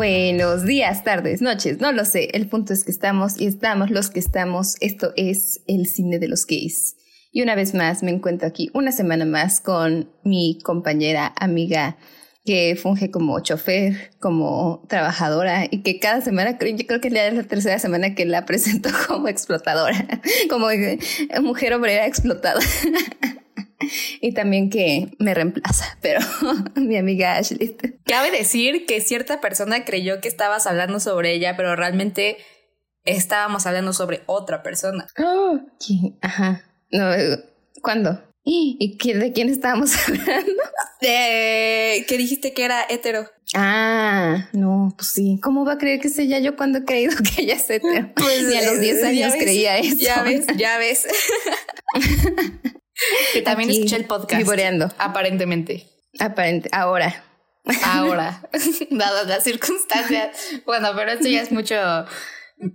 Buenos días, tardes, noches, no lo sé. El punto es que estamos y estamos los que estamos. Esto es el cine de los gays. Y una vez más me encuentro aquí una semana más con mi compañera, amiga, que funge como chofer, como trabajadora y que cada semana, yo creo que es la tercera semana que la presento como explotadora, como mujer obrera explotada. y también que me reemplaza, pero mi amiga Ashley. Cabe decir que cierta persona creyó que estabas hablando sobre ella, pero realmente estábamos hablando sobre otra persona. Oh, ajá. No, ¿Cuándo? ¿Y de quién estábamos hablando? De que dijiste que era hetero. Ah, no, pues sí. ¿Cómo va a creer que es ella yo cuando he creído que ella es hetero? Pues Ni a los 10 años creía eso. Ya ves, ya ves. Que también escuché el podcast. Vivoreando. Aparentemente. Aparente, ahora. Ahora, dadas las circunstancias. Bueno, pero esto ya es mucho,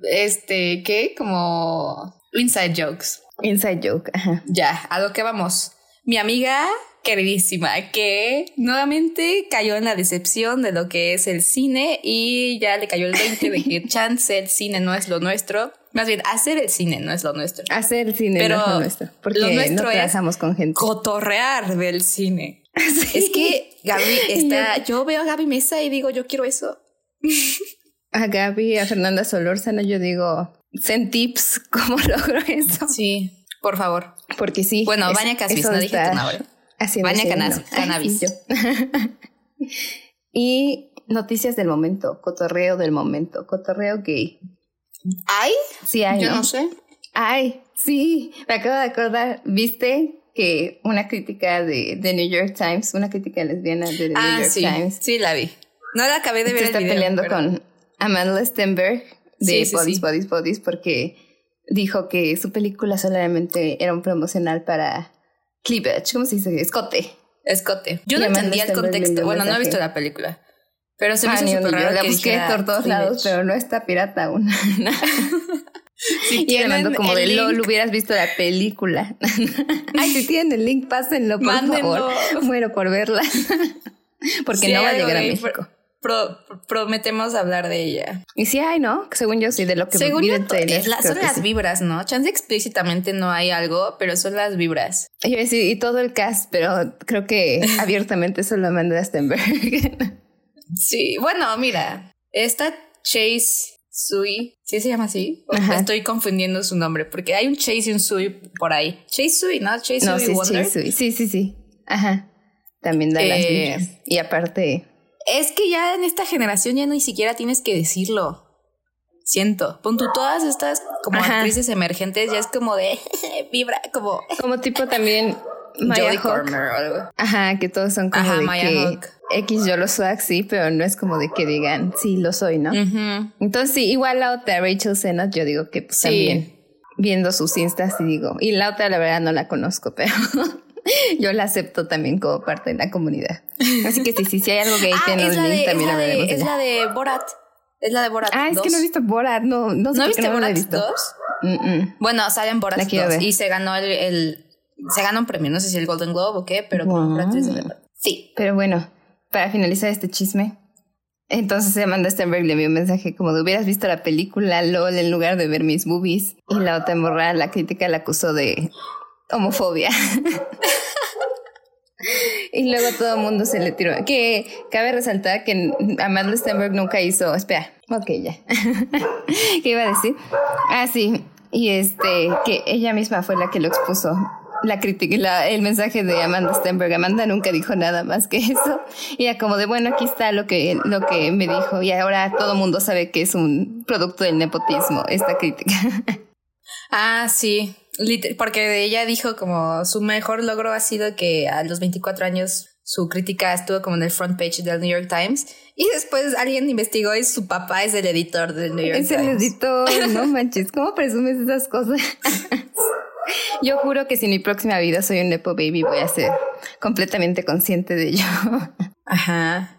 este, ¿qué? Como inside jokes. Inside joke, ajá. Ya, a lo que vamos. Mi amiga queridísima, que nuevamente cayó en la decepción de lo que es el cine y ya le cayó el 20 de que chance el cine no es lo nuestro. Más bien, hacer el cine no es lo nuestro. Hacer el cine no es lo nuestro. Porque lo nuestro no trabajamos con gente. Cotorrear del cine. Es que Gaby está. Yo veo a Gaby Mesa y digo, yo quiero eso. A Gaby, a Fernanda Solórzano, yo digo, Send tips cómo logro eso. Sí, por favor. Porque sí. Bueno, baña Casvis, no dije tu nombre. Baña cannabis. y noticias del momento, cotorreo del momento, cotorreo gay. ¿Hay? Sí, hay. Yo no, sé. Ay, sí, me acabo de acordar. ¿Viste que una crítica de The New York Times, una crítica lesbiana de The New ah, York Times? Sí, la vi. No la acabé de ver. Se está peleando con Amanda Stenberg de Bodies, Bodies, Bodies, porque dijo que su película solamente era un promocional para cleavage, ¿cómo se dice? Escote. Escote. Yo no entendía el contexto. Bueno, no he visto la película. Pero se me ah, hizo súper raro La busqué por todos lados, pero no está pirata aún. Sí, y hablando como de LOL, hubieras visto la película. Ay, si tienen el link, pásenlo, por favor. Muero por verla. Porque no va a llegar a México prometemos hablar de ella. Y sí hay, ¿no? Según yo sí, de lo que Según yo, son las vibras, ¿no? Chance explícitamente no hay algo, pero son las vibras. Y todo el cast, pero creo que abiertamente solo Amanda Stenberg. Sí, bueno, mira, esta Chase Sui, ¿sí se llama así? estoy confundiendo su nombre, porque hay un Chase y un Sui por ahí. Chase Sui, ¿no? Chase no, Sui Chase Sui. Sí, sí, sí. Ajá. También da las eh, Y aparte es que ya en esta generación ya ni siquiera tienes que decirlo. Siento. Pon tú todas estas como actrices emergentes, ya es como de vibra, como. Como tipo también Maya Hawk. o algo. Ajá, que todos son como de que X yo lo soy sí, pero no es como de que digan, sí, lo soy, ¿no? Entonces, sí, igual la otra, Rachel Sennott, yo digo que pues, también viendo sus instas y digo, y la otra la verdad no la conozco, pero yo la acepto también como parte de la comunidad. Así que sí, sí, si hay algo gay ah, nos link, también la de, Es la de Borat. Es la de Borat. Ah, es que no he visto Borat. No, no, sé ¿No viste no Borat 2? Bueno, sale en Borat 2 y se ganó el, se ganó un premio, no sé si el Golden Globe o qué, pero Borat Sí. Pero bueno, para finalizar este chisme, entonces Amanda Stenberg le envió un mensaje como de hubieras visto la película LOL en lugar de ver mis boobies. Y la otra morra, la crítica la acusó de homofobia. y luego todo el mundo se le tiró. Que cabe resaltar que Amanda Stenberg nunca hizo. Espera, ok, ya. ¿Qué iba a decir? Ah, sí. Y este, que ella misma fue la que lo expuso. La crítica, el mensaje de Amanda Stenberg. Amanda nunca dijo nada más que eso. Y ya como de, bueno, aquí está lo que, lo que me dijo. Y ahora todo el mundo sabe que es un producto del nepotismo, esta crítica. Ah, sí. Porque ella dijo como su mejor logro ha sido que a los 24 años su crítica estuvo como en el front page del New York Times y después alguien investigó y su papá es el editor del New York Times. Es el editor, no manches, ¿cómo presumes esas cosas? Yo juro que si en mi próxima vida soy un Nepo Baby voy a ser completamente consciente de ello. Ajá.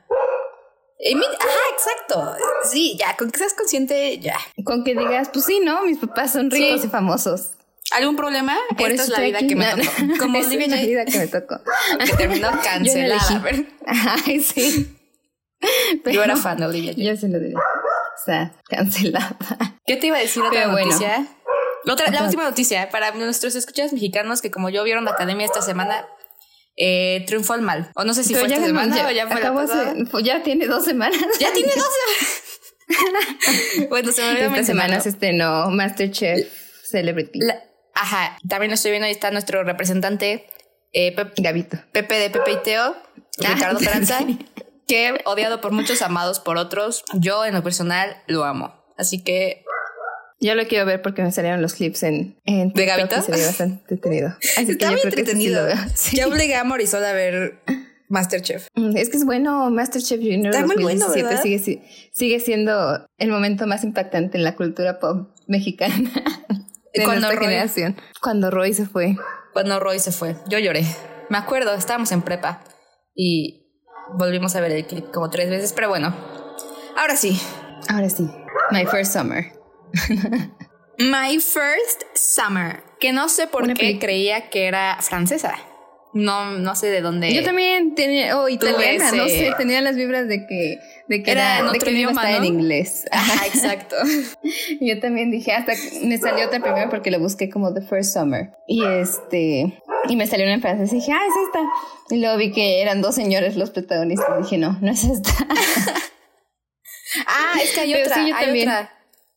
Ajá, exacto. Sí, ya, con que seas consciente, ya. Con que digas, pues sí, ¿no? Mis papás son ricos y famosos. ¿Algún problema? Por Esta es la vida que me tocó. Como es la vida que me tocó. que terminó cancelada. Ay, sí. yo era fan de Olivia Yo se lo diría. O sea, cancelada. ¿Qué te iba a decir otra noticia? La última noticia para nuestros escuchas mexicanos que como yo vieron la academia esta semana, eh, triunfó el mal. O no sé si fue esta semana o ya fue la Ya tiene dos semanas. Ya tiene dos semanas. bueno, se me Esta semana se estrenó Masterchef Celebrity. ajá, también lo estoy viendo, ahí está nuestro representante eh, Gavito. Pepe de Pepe y Teo, ah, Ricardo Franza, que odiado por muchos, amados por otros. Yo en lo personal lo amo. Así que yo lo quiero ver porque me salieron los clips en, en ¿De Gavito? se ve bastante entretenido. Así Está muy entretenido. Sí Ya obligué a Marisol a ver Masterchef. Mm, es que es bueno, Masterchef Junior Está muy bueno, ¿verdad? Sigue, sigue siendo el momento más impactante en la cultura pop mexicana de cuando nuestra generación. Cuando Roy se fue. Cuando Roy se fue. Yo lloré. Me acuerdo, estábamos en prepa y volvimos a ver el clip como tres veces, pero bueno. Ahora sí. Ahora sí. My first summer. My First Summer, que no sé por qué creía que era francesa. No, no sé de dónde. Yo también tenía, o italiana, no sé, tenía las vibras de que, de que era, en otro idioma, en inglés. Ajá, exacto. Yo también dije, hasta me salió otra primero porque lo busqué como The First Summer. Y este, y me salió una en francés y dije, ah, es esta. Y luego vi que eran dos señores los protagonistas. Y dije, no, no es esta. ah, es que hay otra, hay también. otra.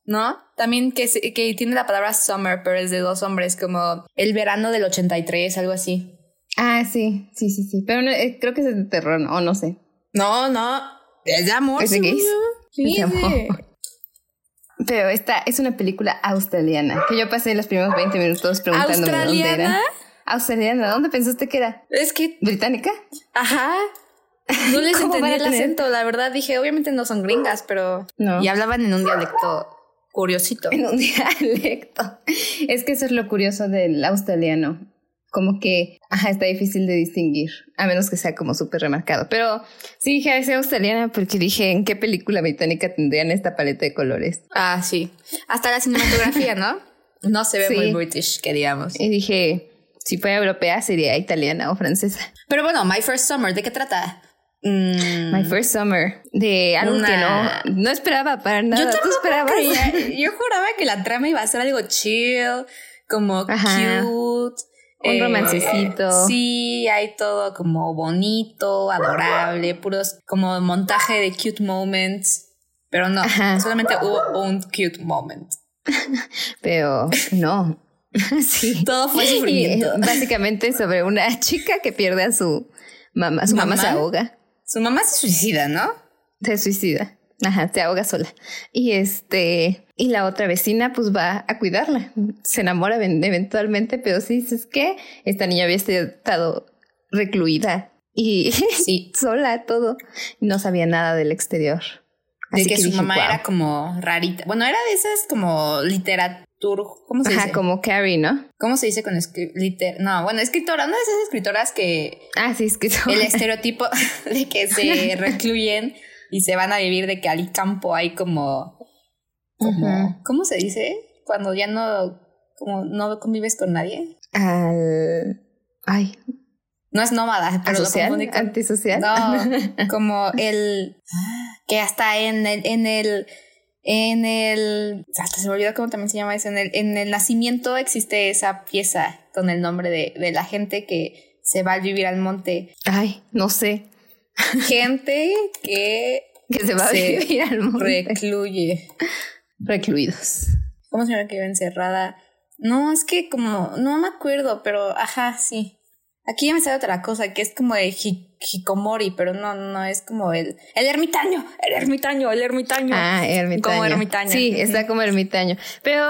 ¿No? También que, que tiene la palabra summer, pero es de dos hombres, como el verano del 83, algo así. Ah, sí, sí, sí, sí. Pero eh, creo que es de terror, o no sé. No, no. Es de amor. Es de gays. Sí, es amor. Pero esta es una película australiana que yo pasé los primeros 20 minutos preguntándome dónde era. Australiana, ¿dónde pensaste que era? Es que. ¿Británica? Ajá. No les entendí el acento, la verdad. Dije, obviamente no son gringas, pero. No. Y hablaban en un dialecto curiosito. En un dialecto. Es que eso es lo curioso del australiano. Como que, ajá, está difícil de distinguir, a menos que sea como súper remarcado. Pero sí dije a ese australiana porque dije, ¿en qué película británica tendrían esta paleta de colores? Ah, sí. Hasta la cinematografía, ¿no? No se ve muy british, que digamos. Y dije, si fuera europea sería italiana o francesa. Pero bueno, My First Summer, ¿de qué trata? Mm. My First Summer. De algo que no, no esperaba para nada. Yo ¿Tú esperabas? yo juraba que la trama iba a ser algo chill, como cute. Un eh, romancecito. Sí, hay todo como bonito, adorable, puros como montaje de cute moments. Pero no, solamente hubo un cute moment. Pero no. sí. Todo fue sufrimiento. básicamente sobre una chica que pierde a su mamá. Su mamá se ahoga. Su mamá se suicida, ¿no? Se suicida. Ajá, se ahoga sola. Y este, y la otra vecina pues va a cuidarla. Se enamora eventualmente, pero sí dices que esta niña había estado recluida y sí. sola todo. No sabía nada del exterior. De que, su mamá era como rarita. Bueno, era de esas como literatura ¿cómo se Ajá, como Carrie, ¿no? ¿Cómo se dice con liter? No, bueno, escritora, una de esas escritoras que... Ah, sí, escritora. El estereotipo de que se recluyen y se van a vivir de que al campo hay como... como ¿Cómo se dice? Cuando ya no... Como no convives con nadie. Al... Ay, no es nómada, pero ¿Asocial? lo ¿Antisocial? No, como el que hasta en el, en el en el. Hasta se me olvidó cómo también se llama eso. En el, en el nacimiento existe esa pieza con el nombre de, de la gente que se va a vivir al monte. Ay, no sé. Gente que. que se va a vivir al monte. Recluye. Recluidos. ¿Cómo se llama que encerrada? No, es que como. No me acuerdo, pero ajá, sí. Aquí ya me sale otra cosa, que es como de Hikomori, pero no, no, es como el, el ermitaño, el ermitaño, el ermitaño. Ah, ermitaño. Como ermitaño. Sí, está como ermitaño. Pero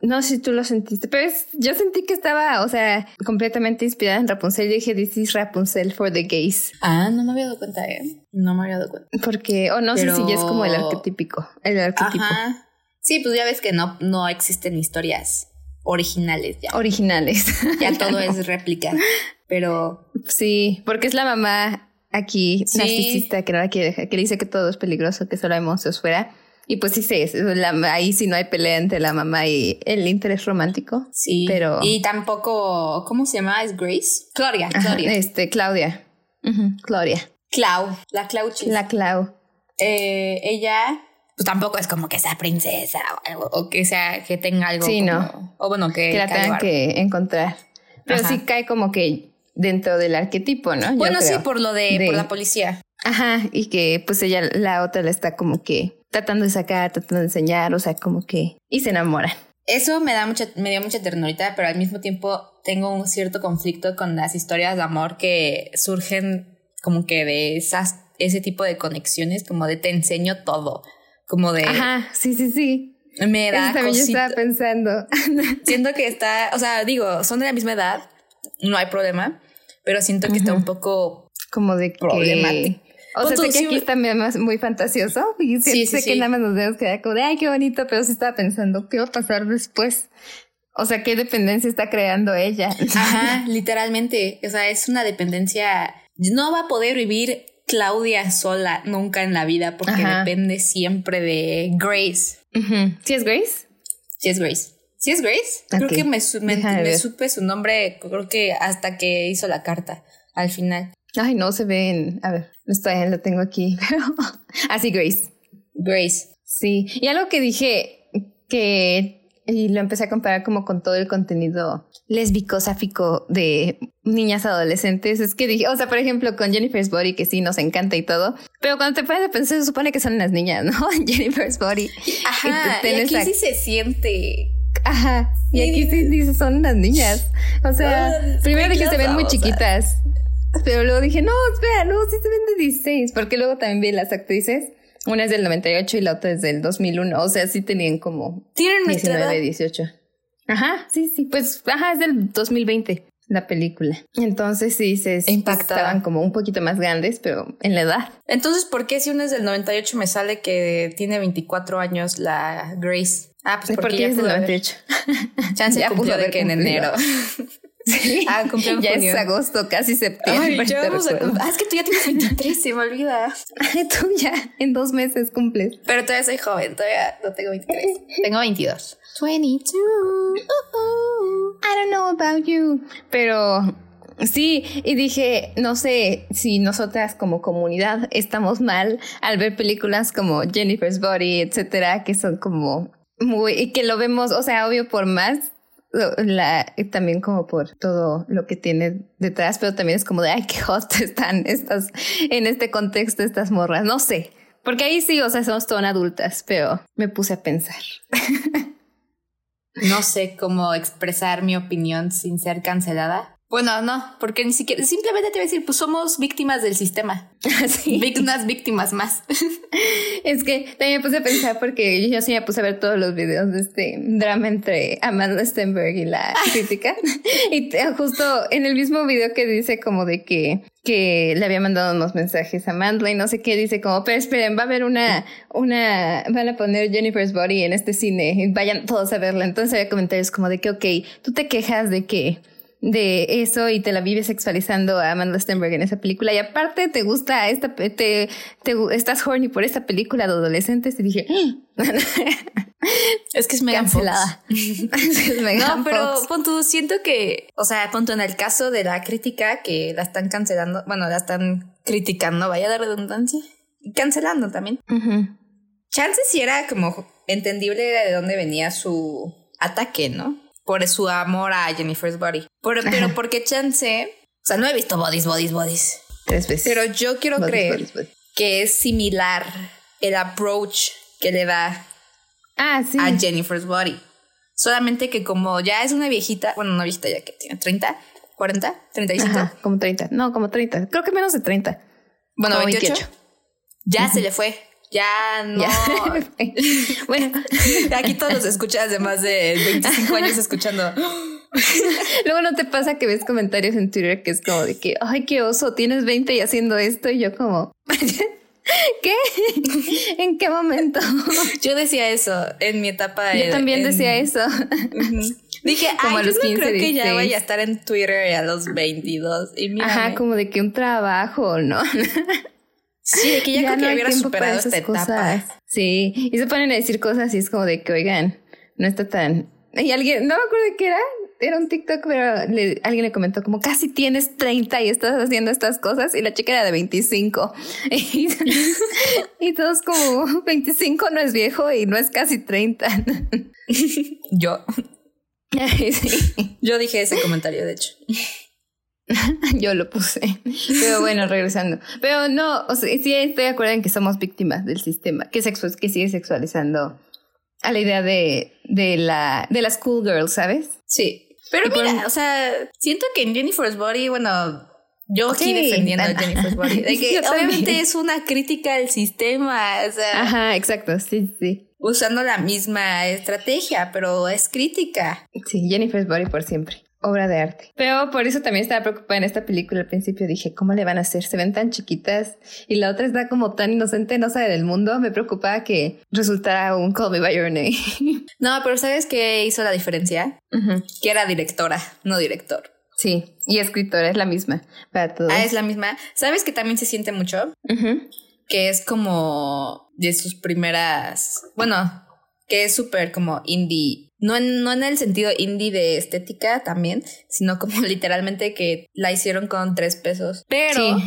no sé si tú lo sentiste, pero yo sentí que estaba, o sea, completamente inspirada en Rapunzel. Yo dije, this is Rapunzel for the gays. Ah, no me había dado cuenta, ¿eh? No me había dado cuenta. Porque, o no sé si ya es como el arquetípico, el arquetipo. Ajá. Sí, pues ya ves que no, no existen historias originales ya. Originales. Ya todo es réplica. Pero. Sí, porque es la mamá aquí narcisista que no la quiere dejar, que le dice que todo es peligroso, que solo hay monstruos fuera. Y pues sí, sí, ahí sí no hay pelea entre la mamá y el interés romántico. Sí. Pero. Y tampoco. ¿Cómo se llama? ¿Es Grace? Claudia. Claudia. este, Claudia. Claudia. Clau. La Clau La Clau. eh, ella pues tampoco es como que sea princesa o algo, o que sea, que tenga algo. Sí, como- no. O bueno, que. que la tengan que encontrar. Pero Ajá. sí cae como que dentro del arquetipo, ¿no? Bueno, sí, por lo de, De- por la policía. Ajá, y que pues ella, la otra la está como que tratando de sacar, tratando de enseñar, o sea, como que... Y se enamoran. Eso me da mucha, me dio mucha ternurita, pero al mismo tiempo tengo un cierto conflicto con las historias de amor que surgen como que de esas, ese tipo de conexiones, como de te enseño todo. Como de Ajá, sí, sí, sí. me da Eso también yo estaba pensando. Siento que está, o sea, digo, son de la misma edad, no hay problema, pero siento que está un poco como de que... Problemático. O sea, sé que aquí me- está muy- más- muy fantasioso y Sí, sí, sé que nada más nos debemos quedar como de, ay, qué bonito, pero sí estaba pensando, ¿qué va a pasar después? O sea, ¿qué dependencia está creando ella? Ajá, literalmente. O sea, es una dependencia. No va a poder vivir Claudia sola nunca en la vida porque Ajá. depende siempre de Grace. Ujú. ¿Sí es Grace? Sí es Grace. ¿Sí es Grace? Creo que me, supe su nombre, creo que hasta que hizo la carta al final. Ay, no se ven. A ver, no estoy, lo tengo aquí, pero. Así, Grace. Grace. Sí. Y algo que dije que. Y lo empecé a comparar como con todo el contenido lésbico, sáfico de niñas adolescentes. Es que dije, o sea, por ejemplo, con Jennifer's Body, que sí nos encanta y todo. Pero cuando te pones a pensar, se supone que son unas niñas, ¿no? Jennifer's Body. Ajá, Y aquí a- sí se siente. Ajá. Y aquí sí dice, son unas niñas. O sea, primero dije, se ven muy chiquitas. Pero luego dije, no, espera, no, sí se ven de 16. Porque luego también vi las actrices. Una es del 98 y la otra es del 2001. O sea, sí tenían como Tienen nuestra 19, edad. 18. Ajá, sí, sí. Pues, ajá, es del 2020 la película. Entonces sí, se Impactada. estaban como un poquito más grandes, pero en la edad. Entonces, ¿por qué si uno es del 98 me sale que tiene 24 años la Grace? Ah, pues porque, Porque ya es del pudo haber- 98. Chance Ya pudo de que en enero. Ah, cumplió en ya junio. es agosto, casi septiembre. Ay, ya vamos a Ah, es que tú ya tienes 23, se me olvida. Tú ya en dos meses cumples. Pero todavía soy joven, todavía no tengo 23. Tengo 22. 22. I don't know about you. Pero sí, y dije, no sé si nosotras como comunidad estamos mal al ver películas como Jennifer's Body, etcétera, que son como muy, y que lo vemos, o sea, obvio por más. La, y también como por todo lo que tiene detrás, pero también es como de, ay, qué hot están estas, en este contexto, estas morras, no sé, porque ahí sí, o sea, somos todas adultas, pero me puse a pensar. No sé cómo expresar mi opinión sin ser cancelada. Bueno, no, porque ni siquiera, simplemente te voy a decir, pues somos víctimas del sistema. Así. Víctimas, víctimas más. Es que también me puse a pensar porque yo sí me puse a ver todos los videos de este drama entre Amanda Stenberg y la crítica. y te- justo en el mismo video que dice como de que, que le había mandado unos mensajes a Amanda y no sé qué, dice como, pero esperen, va a haber una, una, van a poner Jennifer's Body en este cine y vayan todos a verla. Entonces había comentarios como de que, ok, tú te quejas de que de eso y te la vives sexualizando a Amanda Stenberg en esa película y aparte te gusta esta te, te estás horny por esta película de adolescentes y dije Es que es Megan Fox. cancelada Es Megan No, pero Fox. pon tú, siento que, o sea, punto en el caso de la crítica que la están cancelando, bueno, la están criticando, vaya de redundancia, y cancelando también. Ujú. Chance sí era como entendible de dónde venía su ataque, ¿no? Por su amor a Jennifer's Body. Pero Ajá. porque Chance, o sea, no he visto bodies, bodies, bodies. tres veces Pero yo quiero Bodies, creer bodies, bodies. que es similar el approach que le da ah sí a Jennifer's Body. Solamente que como ya es una viejita, bueno, una viejita ya que tiene 30, 40, 35, Ajá, como 30 no como 30 creo que menos de 30 bueno, como 28, 28. ya se le fue. Ya no. Ya. bueno Aquí todos los escuchas de más de 25 años escuchando. luego no te pasa que ves comentarios en Twitter que es como de que ay qué oso tienes 20 y haciendo esto y yo como ¿Qué? ¿En qué momento? Yo decía eso en mi etapa. Yo también en- decía eso. Dije, Como ay, a los yo no 15, creo que ya 16. vaya a estar en Twitter a los 22. Y mírame. Ajá, como de que un trabajo, ¿no? Sí, de que ya, creo que no hay hubiera superado esta etapa. cosas. Sí, y se ponen a decir cosas y es como de que, oigan, no está tan... Y alguien, no me acuerdo de qué era, era un TikTok, pero alguien le comentó como casi tienes 30 y estás haciendo estas cosas y la chica era de 25. Y, todos como 25 no es viejo y no es casi 30. Yo. Yo dije ese comentario, de hecho. Yo lo puse. Pero bueno, regresando. Pero no, o sea, sí estoy de acuerdo en que somos víctimas del sistema, que, que sigue sexualizando a la idea de, de, la, de las cool girls, ¿sabes? Sí. Pero mira, o sea, siento que en Jennifer's Body, bueno, yo aquí defendiendo a Jennifer's Body, de que obviamente es una crítica al sistema, o sea. Ajá, exacto, sí, sí. Usando la misma estrategia, pero es crítica. Sí, Jennifer's Body por siempre obra de arte. Pero por eso también estaba preocupada en esta película al principio. Dije, ¿cómo le van a hacer? Se ven tan chiquitas y la otra está como tan inocente, no sabe del mundo. Me preocupaba que resultara un Call Me By Your Name. No, pero ¿sabes qué hizo la diferencia? Que era directora, no director. Sí, y escritora es la misma para todos. Ah, es la misma. ¿Sabes que también se siente mucho? Que es como de sus primeras, bueno, que es súper como indie no en, no en el sentido indie de estética también, sino como literalmente que la hicieron con tres pesos. Pero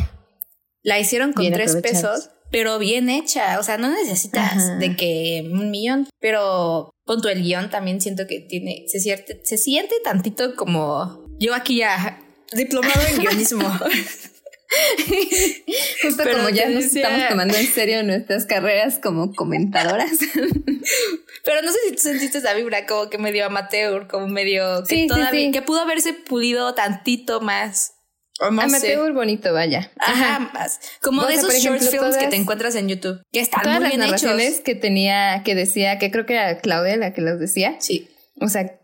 la hicieron con tres pesos, pero bien hecha. O sea, no necesitas de que un millón. Pero con tu el guion también siento que tiene, se siente, se siente tantito como yo aquí ya diplomado en guionismo. Justo como ya nos estamos tomando en serio nuestras carreras como comentadoras. Pero no sé si tú sentiste esa vibra como que medio amateur, como medio que todavía, que pudo haberse pulido tantito más. amateur bonito, vaya. Ajá, más. Como de esos short films que te encuentras en YouTube, que están todas muy bien las narraciones que tenía, que decía, que creo que era Claudia la que los decía. Sí. O sea,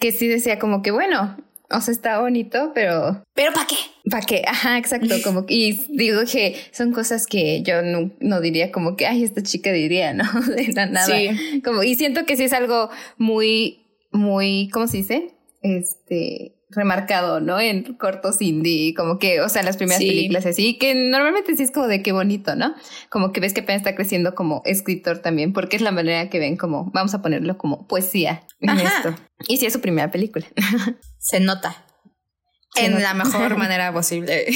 que sí decía como que bueno, o sea, está bonito, pero... ¿Pero para qué? ¿Para qué? Ajá, exacto. Como y digo que son cosas que yo no, diría como que, ay, esta chica diría, ¿no? De la nada. Sí. Como, y siento que sí es algo muy, muy, ¿cómo se dice? Este, remarcado, ¿no? En cortos indie, como que, o sea, las primeras películas así, que normalmente sí es como de qué bonito, ¿no? Como que ves que apenas está creciendo como escritor también, porque es la manera que ven como, vamos a ponerlo como poesía en esto. Y sí es su primera película. Se nota. en la mejor manera posible.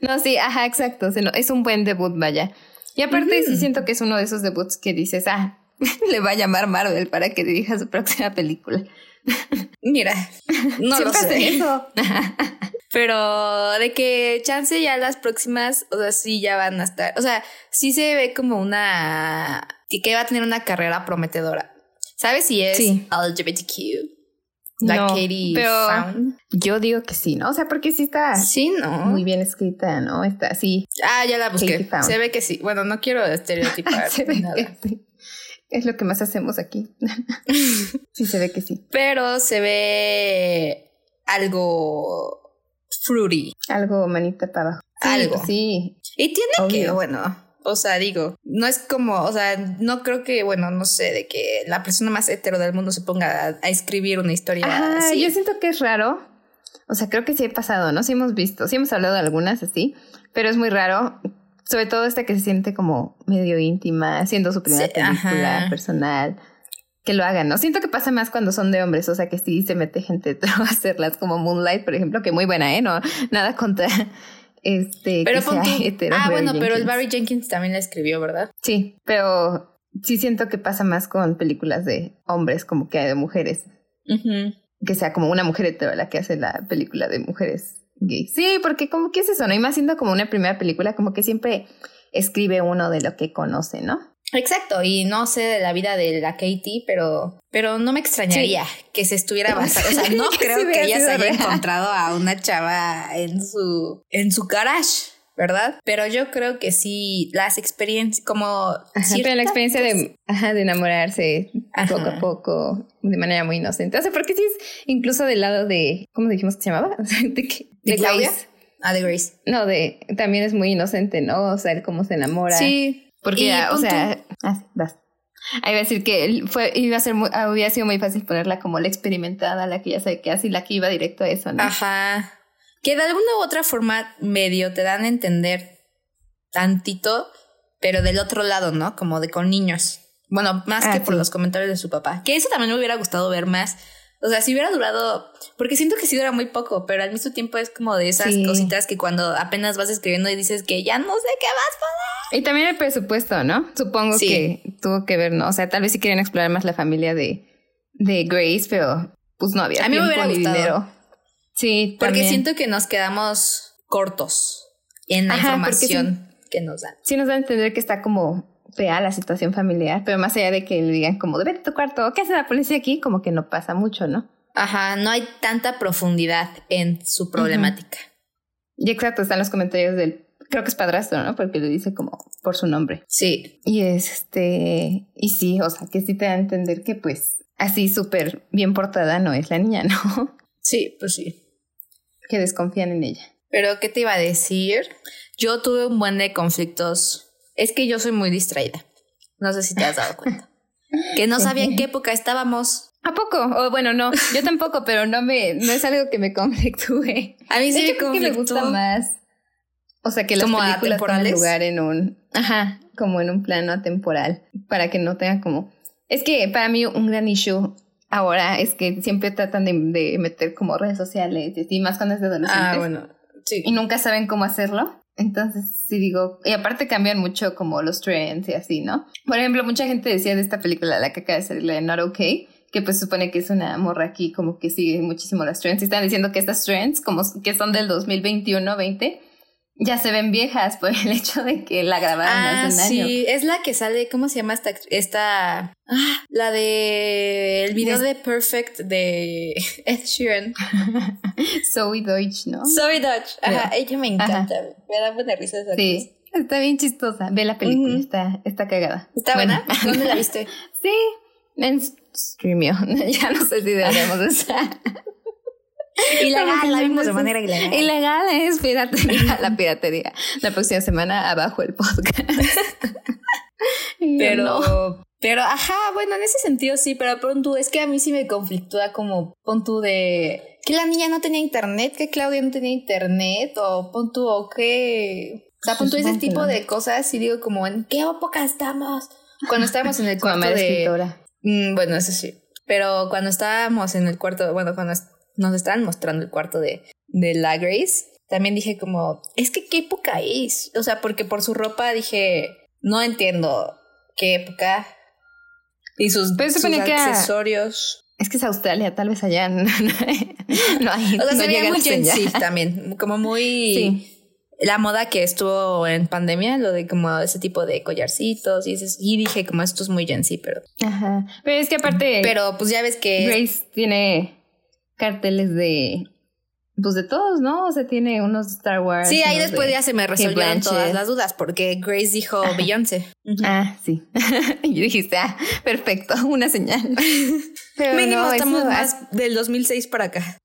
no, sí, ajá, exacto. Es un buen debut, vaya. Y aparte sí siento que es uno de esos debuts que dices, ah, le va a llamar Marvel para que dirija su próxima película. Mira, no lo sé. Eso. Pero de que chance ya las próximas, o sea, sí ya van a estar. O sea, sí se ve como una. que va a tener una carrera prometedora. ¿Sabes si es LGBTQ? La Katie pero Yo digo que sí, ¿no? O sea, porque sí está sí, ¿no? muy bien escrita, ¿no? Está así. Ah, ya la busqué. Se ve que sí. Bueno, no quiero estereotipar nada. Es lo que más hacemos aquí. sí, se ve que sí. Pero se ve algo fruity. Algo manita para abajo. algo. Sí. Y tiene que, bueno, o sea, digo, no es como, o sea, no creo que, bueno, no sé, de que la persona más hetero del mundo se ponga a, escribir una historia así. Yo siento que es raro. O sea, creo que sí he pasado, ¿no? Sí hemos visto, sí hemos hablado de algunas así, pero es muy raro sobre todo esta que se siente como medio íntima, haciendo su primera película personal, que lo hagan, ¿no? Siento que pasa más cuando son de hombres, o sea que sí se mete gente a hacerlas, como Moonlight, por ejemplo, que muy buena, ¿eh? No, nada contra este. Pero que Ah, bueno, pero el Barry Jenkins también la escribió, ¿verdad? Sí, pero sí siento que pasa más con películas de hombres como que hay de mujeres. Que sea como una mujer hetero la que hace la película de mujeres Sí, porque como que es eso, ¿no? Y más siendo como una primera película, como que siempre escribe uno de lo que conoce, ¿no? Exacto, y no sé de la vida de la Katie, pero, pero no me extrañaría que se estuviera basando. O sea, no creo que ella se haya encontrado a una chava en su, en su garage. ¿Verdad? Pero yo creo que sí, las experiencias, como... pero la experiencia de, de enamorarse poco a poco, de manera muy inocente. O sea, porque sí es incluso del lado de, ¿cómo dijimos que se llamaba? ¿De, ¿De, Claudia? Ah, de Grace. No, de, también es muy inocente, ¿no? O sea, el cómo se enamora. Sí. Porque, o sea, ah, vas. Ahí iba a decir que fue, iba a ser muy, hubiera sido muy fácil ponerla como la experimentada, la que ya sabe qué hace y la que iba directo a eso, ¿no? Ajá que de alguna u otra forma medio te dan a entender tantito, pero del otro lado, ¿no? Como de con niños. Bueno, más que ah, por los comentarios de su papá. Que eso también me hubiera gustado ver más O sea, si hubiera durado, porque siento que sí dura muy poco, pero al mismo tiempo es como de esas cositas que cuando apenas vas escribiendo y dices que ya no sé qué vas a poner. Y también el presupuesto, ¿no? Supongo que tuvo que ver, ¿no? O sea, tal vez si querían explorar más la familia de, de Grace, pero pues no había a mí me hubiera gustado. dinero. Sí, porque siento que nos quedamos cortos en la información que nos dan. Sí nos da a entender que está como fea la situación familiar, pero más allá de que le digan como, vete a tu cuarto, ¿qué hace la policía aquí? Como que no pasa mucho, ¿no? Ajá, no hay tanta profundidad en su problemática. Y exacto, están los comentarios del, creo que es padrastro, ¿no? Porque le dice como por su nombre. Sí. Y este, y sí, o sea, que sí te da a entender que pues así súper bien portada no es la niña, ¿no? Sí, pues sí. Que desconfían en ella. Pero, ¿qué te iba a decir? Yo tuve un buen de conflictos es que yo soy muy distraída. No sé si te has dado cuenta. que no sabía en qué época estábamos. ¿A poco? O bueno, no, yo tampoco, pero no me, no es algo que me conflictúe. A mí sí me, que me gusta más. O sea, que las como películas tengan lugar en un, ajá, como en un plano temporal, para que no tenga como. Es que para mí un gran issue ahora es que siempre tratan de, de meter como redes sociales y más cuando es de adolescentes. Ah, bueno, sí. Y nunca saben cómo hacerlo. Entonces, sí digo, y aparte cambian mucho como los trends y así, ¿no? Por ejemplo, mucha gente decía de esta película, la que acaba de salir, la de Not Okay, que pues supone que es una morra aquí como que sigue muchísimo las trends. Y están diciendo que estas trends, como que son del 2021-20, ya se ven viejas por el hecho de que la grabaron ah, hace un año. Sí, es la que sale, ¿cómo se llama esta? esta ah, la de el video de Perfect de Ed Sheeran. Zoe Deutsch, ¿no? Zoe Deutsch, ajá, ella me encanta, me da buena risa esa Sí. Está bien chistosa. Ve la película, está, está cagada. ¿Está buena? ¿Dónde la viste? sí, en Streamio. ya no sé si debemos estar. Ilegal, la vimos de manera ilegal. Ilegal es piratería, la piratería. La próxima semana abajo el podcast. pero, pero, ajá, bueno, en ese sentido sí, pero pronto es que a mí sí me conflictúa como pon tú de que la niña no tenía internet, que Claudia no tenía internet, o pon tú, o que. O sea, pon tú ese tipo de cosas y digo como, ¿en qué época estamos? Cuando estábamos en el cuarto de... Mm, bueno, eso sí. Pero cuando estábamos en el cuarto, bueno, cuando nos estaban mostrando el cuarto de, de la Grace, también dije como, es que qué época es. O sea, porque por su ropa dije, no entiendo qué época. Y sus, accesorios. Es que es Australia, tal vez allá no, hay. O sea, se veía muy Gen también, como muy la moda que estuvo en pandemia, lo de como ese tipo de collarcitos y, y dije como esto es muy Gen pero... Ajá, pero es que aparte... Pero pues ya ves que... Grace tiene carteles de... Pues de todos, ¿no? O sea, tiene unos Star Wars. Sí, ahí después ya se me resolvieron todas las dudas porque Grace dijo Beyoncé. Ah, sí. y dijiste, ah, perfecto, una señal. Pero Mínimo no, estamos más del 2006 para acá.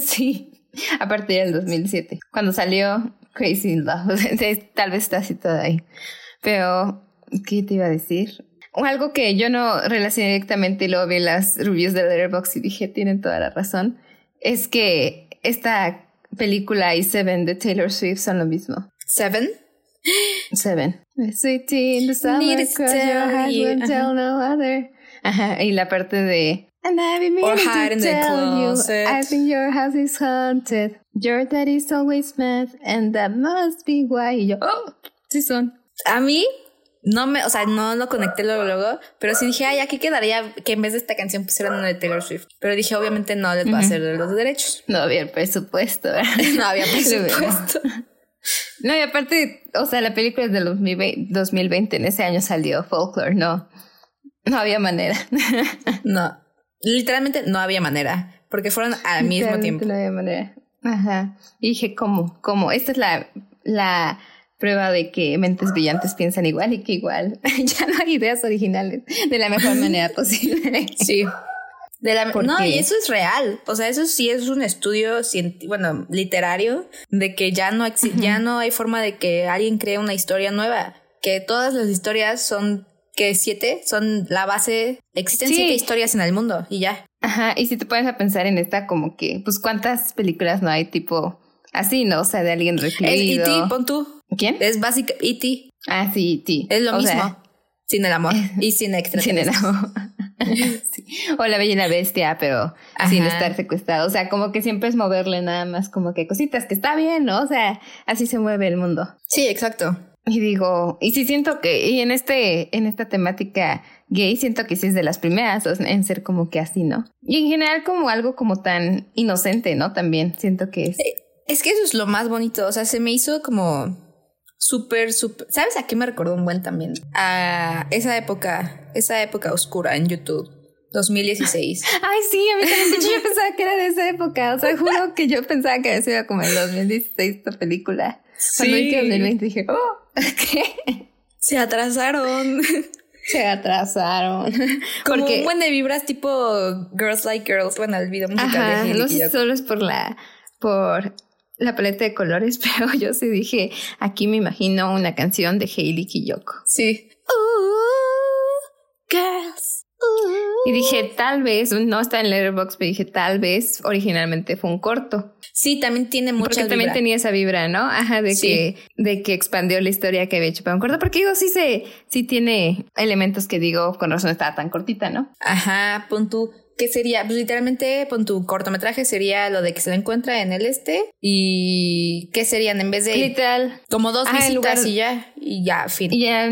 sí, a partir del 2007. Cuando salió Crazy in Love. Tal vez está así toda ahí. Pero, ¿qué te iba a decir? Algo que yo no relacioné directamente y luego vi las reviews de Letterboxd y dije, tienen toda la razón, es que esta película y Seven de Taylor Swift son lo mismo. ¿Seven? Seven. Sweetie in the summer, cross your heart, won't tell no other. Ajá, y la parte de And I've been meaning to tell you, I think your house is haunted. Your daddy's always mad, and that must be why. Y yo, oh, sí son. A mí, no me, o sea, no lo conecté luego, luego, pero sí dije, ay, aquí quedaría que en vez de esta canción pusieran una de Taylor Swift. Pero dije, obviamente no les va a hacer los derechos. No había presupuesto, no había presupuesto. no, y aparte, o sea, la película es del 2020, en ese año salió Folklore, no. No había manera. no. Literalmente no había manera, porque fueron al mismo tiempo. No había manera. Ajá. Y dije, ¿cómo? ¿Cómo? Esta es la, la prueba de que mentes brillantes piensan igual y que igual ya no hay ideas originales de la mejor manera posible. Sí. De la, no, y eso es real. O sea, eso sí es un estudio, bueno, literario, de que ya no, ya no hay forma de que alguien cree una historia nueva. Que todas las historias son que siete son la base. Existen siete historias en el mundo y ya. Ajá, y si te pones a pensar en esta, como que, pues, ¿cuántas películas no hay tipo así, no? O sea, de alguien recluido. E.T., pon tú. ¿Quién? Es básica E.T. Ah, sí, E.T. Es lo mismo. sin el amor y sin extra. Sin el amor. O la bella y la bestia, pero sin estar secuestrado. O sea, como que siempre es moverle nada más como que cositas que está bien, ¿no? O sea, así se mueve el mundo. Sí, exacto. Y digo, y sí siento que, y en este, en esta temática gay, siento que sí es de las primeras en ser como que así, ¿no? Y en general como algo como tan inocente, ¿no? También siento que es. Eh, es que eso es lo más bonito, o sea, se me hizo como súper, súper... ¿Sabes a qué me recordó un buen también? A esa época, esa época oscura en YouTube. 2016. Ay, sí, a mí también. yo pensaba que era de esa época. O sea, juro que yo pensaba que había sido como el 2016 esta película. Sí. Cuando vi que 2020 dije, oh, ¿qué? Se atrasaron. Se atrasaron. Como Porque, un buen de vibras tipo Girls Like Girls, bueno, el video musical ajá, de No sé, solo es por la, por la paleta de colores, pero yo sí dije, aquí me imagino una canción de Hailey Kiyoko. Sí. girls. Y dije, tal vez, no está en Letterboxd, pero dije, tal vez originalmente fue un corto. Sí, también tiene mucha Porque también tenía esa vibra, ¿no? Ajá, de que de que expandió la historia que había hecho para un corto. Porque digo, sí se, sí tiene elementos que digo, con razón estaba tan cortita, ¿no? Ajá, pon tú. ¿Qué sería? Pues literalmente, pon tu cortometraje sería lo de que se lo encuentra en el este. ¿Y qué serían en vez de. Literal. Como dos visitas y ya. Y ya, fin. Y ya.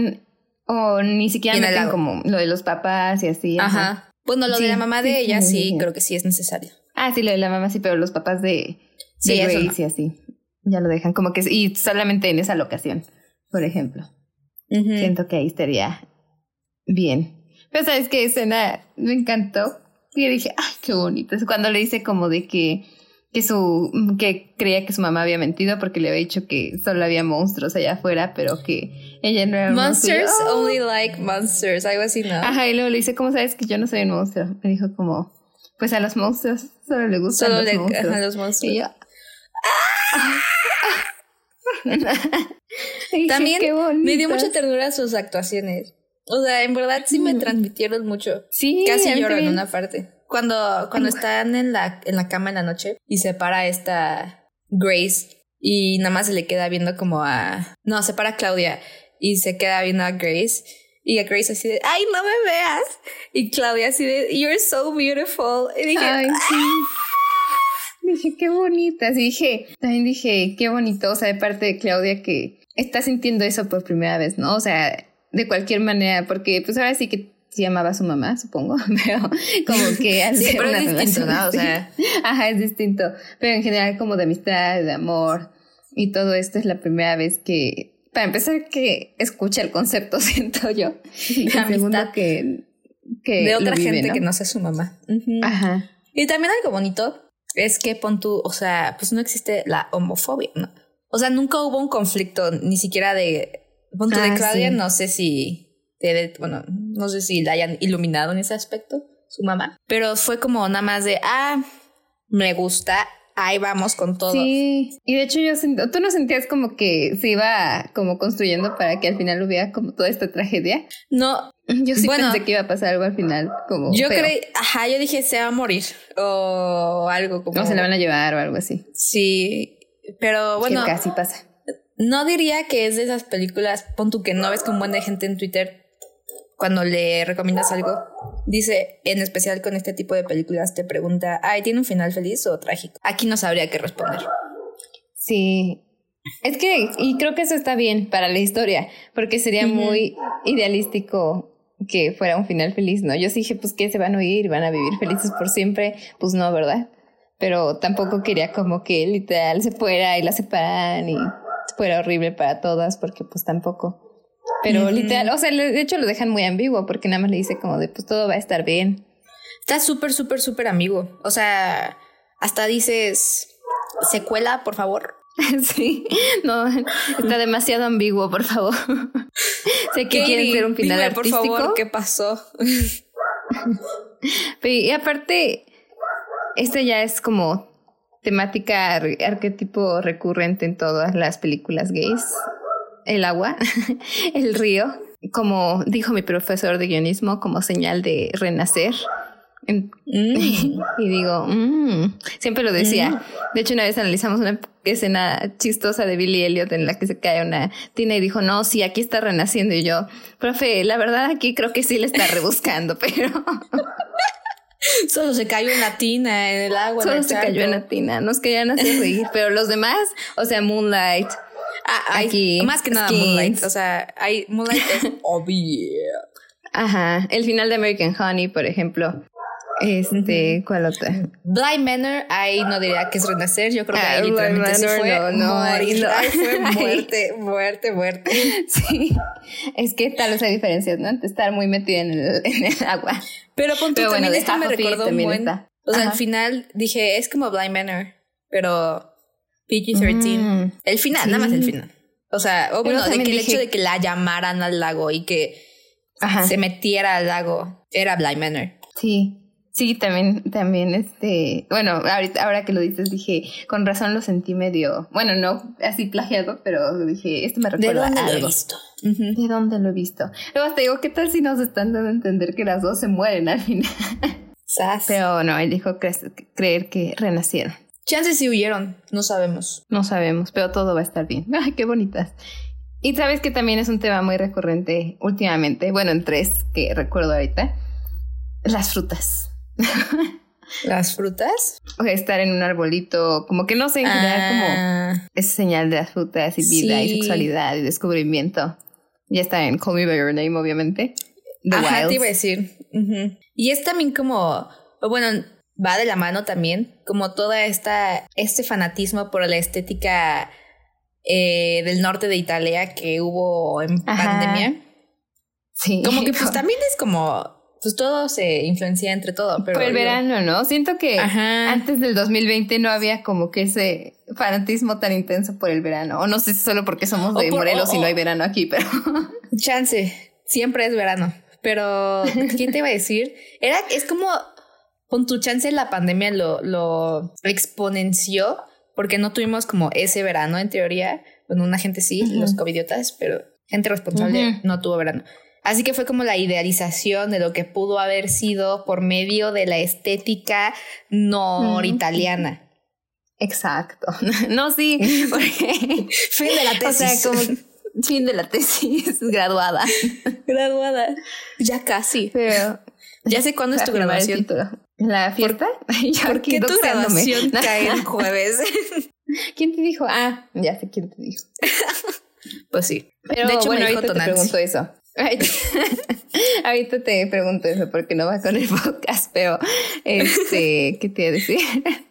O ni siquiera meten como lo de los papás y así. Ajá. Bueno, lo de la mamá de ella sí, creo que sí es necesario. Ah, sí, lo de la mamá sí, pero los papás de, de Grace y así. Ya lo dejan como que. Y solamente en esa locación, por ejemplo. Siento que ahí estaría bien. Pero sabes qué escena me encantó y dije, ay, qué bonito. Es cuando le dice como de que, que su, que creía que su mamá había mentido porque le había dicho que solo había monstruos allá afuera, pero que ella no era Monsters monstruo. only like monsters, algo así, ¿no? Ajá, y luego le dice, ¿cómo sabes que yo no soy un monstruo? Me dijo como, pues a los monstruos solo le gustan solo los le, monstruos. A los monstruos. Y yo, También me dio mucha ternura sus actuaciones. O sea, en verdad sí me transmitieron mucho. Sí. Casi lloro en una parte. Cuando, cuando están en la, en la cama en la noche y se para esta Grace y nada más se le queda viendo como a... No, se para Claudia y se queda viendo a Grace. Y a Grace así de, ay, no me veas. Y Claudia así de, you're so beautiful. Y dije, ay, sí. Dije, qué bonita. Sí, dije, también dije, qué bonito. O sea, de parte de Claudia que está sintiendo eso por primera vez, ¿no? O sea, de cualquier manera, porque pues ahora sí que se llamaba a su mamá, supongo, pero como que hace sí, pero es distinto, ¿no? O sea, ajá, es distinto, pero en general como de amistad, de amor y todo esto es la primera vez que para empezar que escucha el concepto siento yo, y segundo que que de otra vive, gente ¿no? que no sea su mamá. Uh -huh. Ajá. Y también algo bonito es que pon tú, o sea, pues no existe la homofobia, ¿no? O sea, nunca hubo un conflicto, ni siquiera de punto Ah, de Claudia, sí. no sé si, bueno, no sé si la hayan iluminado en ese aspecto, su mamá, pero fue como nada más de, ah, me gusta, ahí vamos con todo. Sí, y de hecho yo siento, tú no sentías como que se iba como construyendo para que al final hubiera como toda esta tragedia. No, Yo sí Bueno. pensé que iba a pasar algo al final, como yo feo. creí, ajá, yo dije, se va a morir, o algo como... No se la van a llevar o algo así. Sí, pero bueno, que casi pasa. No diría que es de esas películas, pon tú que no ves con un buen de gente en Twitter cuando le recomiendas algo. Dice, en especial con este tipo de películas, te pregunta, ay, ¿tiene un final feliz o trágico? Aquí no sabría qué responder. Sí. Es que, y creo que eso está bien para la historia, porque sería muy idealístico que fuera un final feliz, ¿no? Yo sí dije, pues que se van a oír, van a vivir felices por siempre, pues no, ¿verdad? Pero tampoco quería como que literal se fuera y la separan y fuera horrible para todas, porque pues tampoco. Pero literal, o sea, de hecho lo dejan muy ambiguo, porque nada más le dice como de, pues todo va a estar bien. Está súper, súper, súper amigo. O sea, hasta dices, secuela, por favor. Sí, no, está demasiado ambiguo, por favor. sé que quieren ser un final dime, por artístico. favor, ¿qué pasó? Y aparte, esta ya es como temática ar- arquetipo recurrente en todas las películas gays. El agua, el río, como dijo mi profesor de guionismo, como señal de renacer Mm. y digo, mm". siempre lo decía. Mm. De hecho, una vez analizamos una escena chistosa de Billy Elliot en la que se cae una tina y dijo, no, sí, aquí está renaciendo. Y yo, profe, la verdad aquí creo que sí le está rebuscando, pero... Solo se cayó una tina en el agua. Solo se cayó en la tina. Nos querían hacer reír, pero los demás, o sea, Moonlight. Ah, aquí, más que nada Moonlight. O sea, hay Moonlight es obvio. Ajá. El final de American Honey, por ejemplo. Este, ¿cuál otra? Blind Manor, ahí no diría que es renacer, yo creo que ahí ah, literalmente se fue no, no, morir. No. Ahí fue muerte, muerte, muerte. Sí, es que tal vez hay diferencias, ¿no? estar muy metido en el, en el agua. Pero punto bueno, también esto me recordó un buen... O sea, al final dije, es como Blind Manor, pero PG-13. Mm, el final, nada más el final. O sea, o bueno, de que el hecho de que la llamaran al lago y que se metiera al lago era Blind Manor. Sí. Sí, también, también, este, bueno, ahorita, ahora que lo dices, dije, con razón lo sentí medio, bueno, no así plagiado, pero dije, esto me recuerda ¿De dónde lo he visto? ¿De dónde lo he visto? Luego te digo, ¿qué tal si nos están dando a entender que las dos se mueren al final? Pero no, él dijo creer que renacieron. Chances si huyeron, no sabemos. No sabemos, pero todo va a estar bien. Ay, qué bonitas. Y sabes que también es un tema muy recurrente últimamente, bueno, en tres que recuerdo ahorita, las frutas. ¿Las frutas? O estar en un arbolito, como que no sé, en como ah. es señal de las frutas y vida y sexualidad y descubrimiento. Ya está en Call Me By Your Name, obviamente. The Ajá, te iba a decir. Y es también como, bueno, va de la mano también, como toda esta, este fanatismo por la estética eh, del norte de Italia que hubo en pandemia. Sí. Como que pues también es como pues todo se influencia entre todo. Pero por el verano, ¿no? Siento que antes del 2020 no había como que ese fanatismo tan intenso por el verano. O no sé si solo porque somos de Morelos y no hay verano aquí, pero... Chance, siempre es verano. Pero, ¿quién te iba a decir? Era, es como, con tu chance la pandemia lo, lo exponenció, porque no tuvimos como ese verano en teoría. Bueno, una gente sí, los covidiotas, pero gente responsable no tuvo verano. Así que fue como la idealización de lo que pudo haber sido por medio de la estética noritaliana. Exacto. No, sí, porque fin de la tesis. O sea, como fin de la tesis, graduada. Graduada. Ya casi. Pero ya sé cuándo es tu graduación. ¿La fiesta? ¿Por, qué tu graduación cae el jueves? ¿Quién te dijo? Ah, ya sé quién te dijo. pues sí. Pero de hecho bueno, me dijo te pregunto eso. Ahorita te pregunto eso porque no va con el podcast, pero este, ¿qué te iba a decir?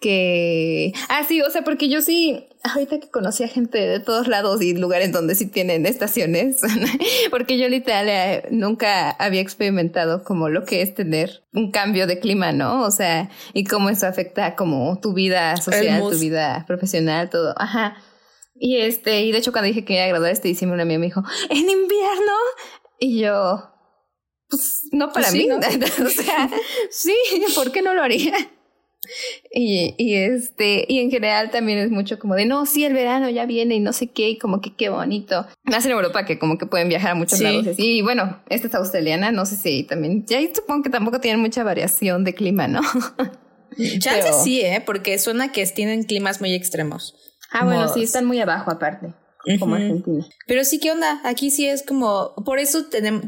que ah sí o sea porque yo sí ahorita que conocí a gente de todos lados y lugares donde sí tienen estaciones porque yo literal eh, nunca había experimentado como lo que es tener un cambio de clima no o sea y cómo eso afecta como tu vida social tu vida profesional todo. Ajá y este, y de hecho cuando dije que iba a graduar este diciembre, una amiga me dijo, ¿en invierno? Y yo, pues no para pues mí, o sea, sí, ¿por qué no lo haría? Y, y este, y en general también es mucho como de no, sí, el verano ya viene y no sé qué, y como que qué bonito. Más en Europa que como que pueden viajar a muchos lados. Y bueno, esta es australiana, no sé si también, ya supongo que tampoco tienen mucha variación de clima, ¿no? Chance sí, ¿eh? Porque suena que tienen climas muy extremos. Ah, bueno, sí, están muy abajo aparte. Como Argentina. Pero sí, ¿qué onda? Aquí sí es como. Por eso tenemos.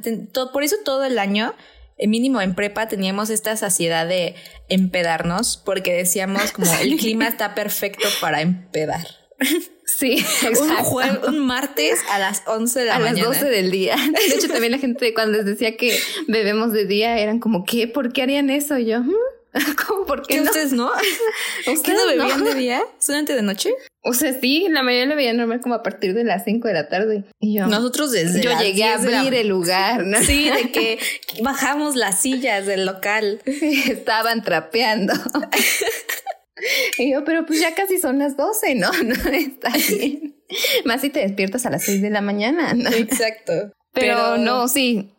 por eso todo el año, eh, mínimo en prepa, teníamos esta saciedad de empedarnos, porque decíamos como el clima está perfecto para empedar. Sí, un, un, martes a las 11 de la mañana. A las 12 del día. De hecho, también la gente cuando les decía que bebemos de día eran como, ¿qué? ¿Por qué harían eso? Y yo, mm, ¿Cómo? ¿Por qué, no? ustedes no? ¿Ustedes no bebían de día? ¿Solamente de noche? O sea, sí, la mayoría lo veían normal como a partir de las 5 de la tarde. Y yo, Nosotros desde Yo llegué a abrir el lugar, ¿no? Sí, de que bajamos las sillas del local. Estaban trapeando. y yo, pero pues ya casi son las 12, ¿no? No está bien. Más si te despiertas a las 6 de la mañana, ¿no? Exacto. pero no, sí,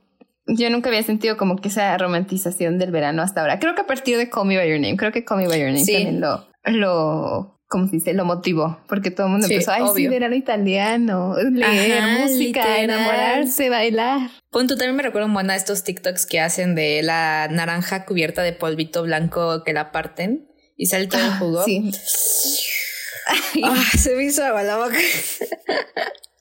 yo nunca había sentido como que esa romantización del verano hasta ahora. Creo que a partir de Call Me By Your Name, creo que Call Me By Your Name también lo, lo como se dice, lo motivó, porque todo el mundo empezó, ay, sí, ver italiano, leer música, enamorarse, bailar. Punto, también me recuerdo, buena estos TikToks que hacen de la naranja cubierta de polvito blanco que la parten y sale todo el ah, jugo. Sí. Se me hizo agua la boca.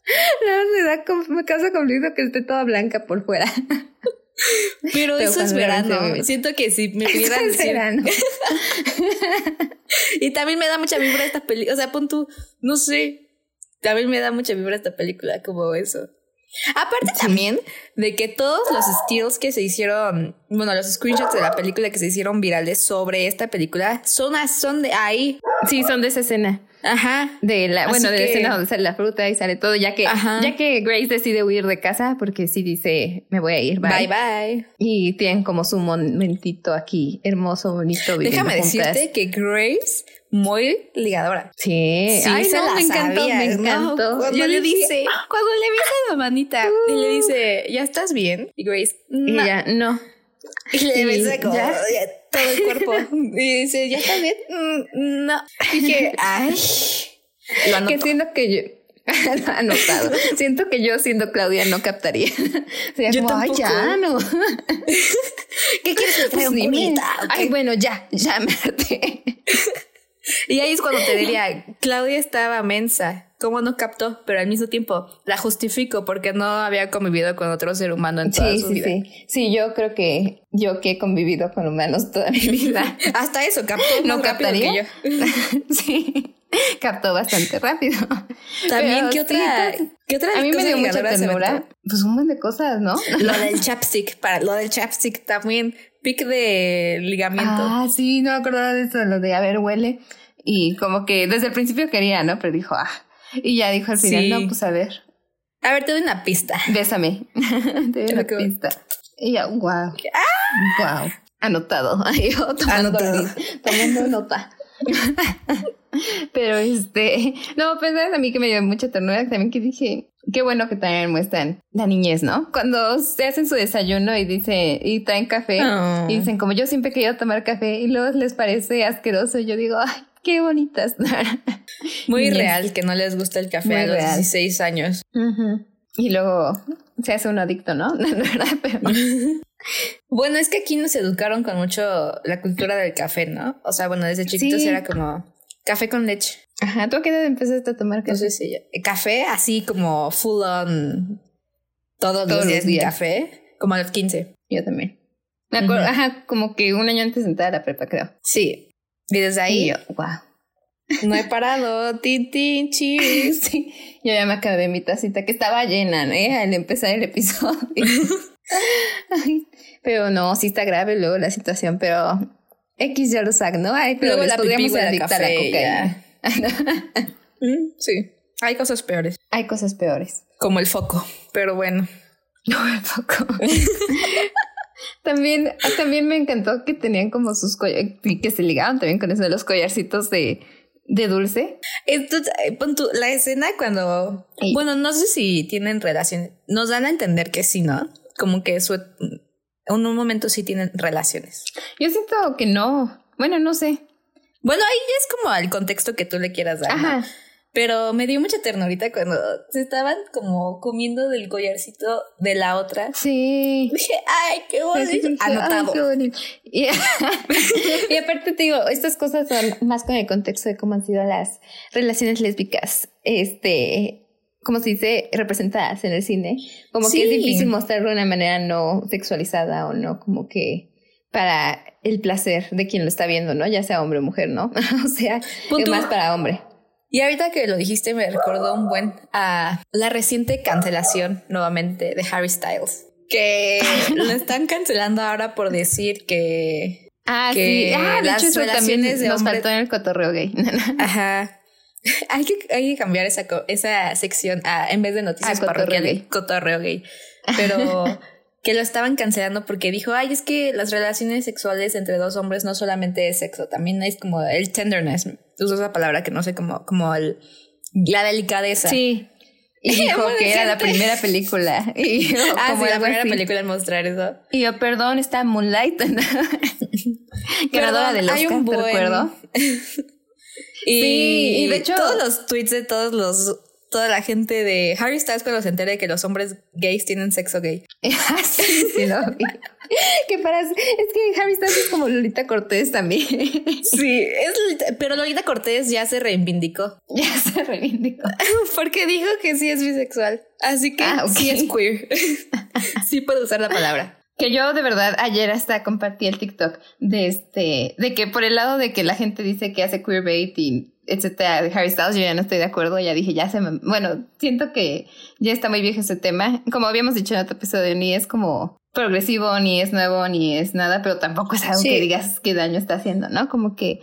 no, me da me causa conflicto que esté toda blanca por fuera. Pero, eso es verano. Siento que si me pudieran decir. verano. y también me da mucha vibra esta película. O sea, pon tú, no sé. También me da mucha vibra esta película, como eso. Aparte también de que todos los stills que se hicieron, bueno, los screenshots de la película que se hicieron virales sobre esta película son, son de ahí. Sí, son de esa escena. Ajá. De la, bueno, de la escena donde sale la fruta y sale todo, ya que, ya que Grace decide huir de casa porque sí dice, me voy a ir, bye. Bye, bye. Y tienen como su momentito aquí, hermoso, bonito. Déjame decirte que Grace muy ligadora. Sí, sí Ay, no, me encantó, me encantó. cuando le dice, cuando le besa la manita y le dice, ¿ya estás bien? Y Grace, no. Y ella, no. Y le besa como todo el cuerpo. y dice, ¿ya estás bien? Mm, no. Y dije, ay. Lo que siento que yo, anotado. Siento que yo siendo Claudia no captaría. Sería yo como, ay, ya no. ¿Qué quieres que traiga un Ay, bueno, ya, ya me y ahí es cuando te diría, Claudia estaba mensa. ¿Cómo no captó? Pero al mismo tiempo la justifico porque no había convivido con otro ser humano en toda su sí, vida. Sí, sí. yo creo que yo que he convivido con humanos toda mi vida. Hasta eso, captó no captaría. Que yo. sí, captó bastante rápido. También, ¿qué otra? ¿Qué otra A mí me dio mucha ternura. Pues un montón de cosas, ¿no? Lo del chapstick, para lo del chapstick también pic de ligamiento. Ah, sí, no me acordaba de eso, lo de a ver, huele. Y como que desde el principio quería, ¿no? Pero dijo, ah. Y ya dijo al final, no, pues a ver. A ver, te doy una pista. Bésame. te doy una pista. Y ya, wow. ¡Ah! Wow. Anotado. Ahí Anotado. Tomando nota. Pero este, no, pues a mí que me dio mucha ternura también que dije, qué bueno que también muestran la niñez, ¿no? Cuando se hacen su desayuno y dice y traen café y dicen como yo siempre he querido tomar café y luego les parece asqueroso, yo digo, ay, qué bonitas. Muy real que no les gusta el café a los 16 años. Y luego se hace un adicto, ¿no? bueno, es que aquí nos educaron con mucho la cultura del café, ¿no? O sea, bueno, desde chiquitos era como café con leche. Ajá, ¿tú a qué edad empezaste a tomar café? No sé si café así como full on todos, los días, de café, como a los 15. Yo también. Me acuerdo, ajá, como que un año antes de entrar a la prepa, creo. Sí. Y desde ahí, yo, wow. No he parado, tin, tin, Sí, yo ya me acabé mi tacita que estaba llena, ¿eh? Al empezar el episodio. pero no, sí está grave luego la situación, pero X ya lo sabe, ¿no? Ay, pero luego la podríamos adictar a la cocaína. Mm, sí, hay cosas peores. Hay cosas peores. Como el foco, pero bueno. No, el foco. también, también me encantó que tenían como sus que se ligaban también con eso de los collarcitos de, de dulce. Entonces, eh, la escena cuando, bueno, no sé si tienen relaciones, nos dan a entender que sí, ¿no? Como que su, en un momento sí tienen relaciones. Yo siento que no. Bueno, no sé. Bueno, ahí ya es como el contexto que tú le quieras dar. Ajá. Pero me dio mucha ternurita cuando se estaban como comiendo del collarcito de la otra. Sí. Dije, ay, qué bonito. Anotado. qué bonito. Y, y, aparte te digo, estas cosas son más con el contexto de cómo han sido las relaciones lésbicas, este, como se dice, representadas en el cine. Como que es difícil mostrarlo de una manera no sexualizada o no como que para el placer de quien lo está viendo, ¿no? Ya sea hombre o mujer, ¿no? o sea, es más para hombre. Y ahorita que lo dijiste me recordó un buen a la reciente cancelación nuevamente de Harry Styles. Que lo están cancelando ahora por decir que. Ah, sí. Ah, de hecho, eso también nos faltó en el cotorreo gay. Ajá. Hay que, hay que cambiar esa, esa sección a, en vez de noticias ah, parroquiales, cotorreo gay. Pero que lo estaban cancelando porque dijo, ay, es que las relaciones sexuales entre dos hombres no solamente es sexo, también es como el tenderness. Uso esa palabra que no sé, como, como el, la delicadeza. Sí. Y dijo que era la primera película. Y ah, como la primera película en mostrar eso. Y yo, perdón, está Moonlight. Ganadora del Oscar, un buen... te recuerdo. Y Sí, y de hecho- todos los tweets de todos los toda la gente de Harry Styles cuando se entere de que los hombres gays tienen sexo gay. Ah, sí, sí, lo vi. que para, es que Harry Styles es como Lolita Cortés también. Sí, es pero Lolita Cortés ya se reivindicó ya se reivindicó. porque dijo que sí es bisexual. Así que Ah, sí es queer. sí puede usar la palabra. Que yo de verdad ayer hasta compartí el TikTok de este, de que por el lado de que la gente dice que hace queerbait y etcétera de Harry Styles, yo ya no estoy de acuerdo, ya dije, ya se me, bueno, siento que ya está muy viejo ese tema. Como habíamos dicho en otro episodio, ni es como progresivo, ni es nuevo, ni es nada, pero tampoco es algo Sí. que digas qué daño está haciendo, ¿no? Como que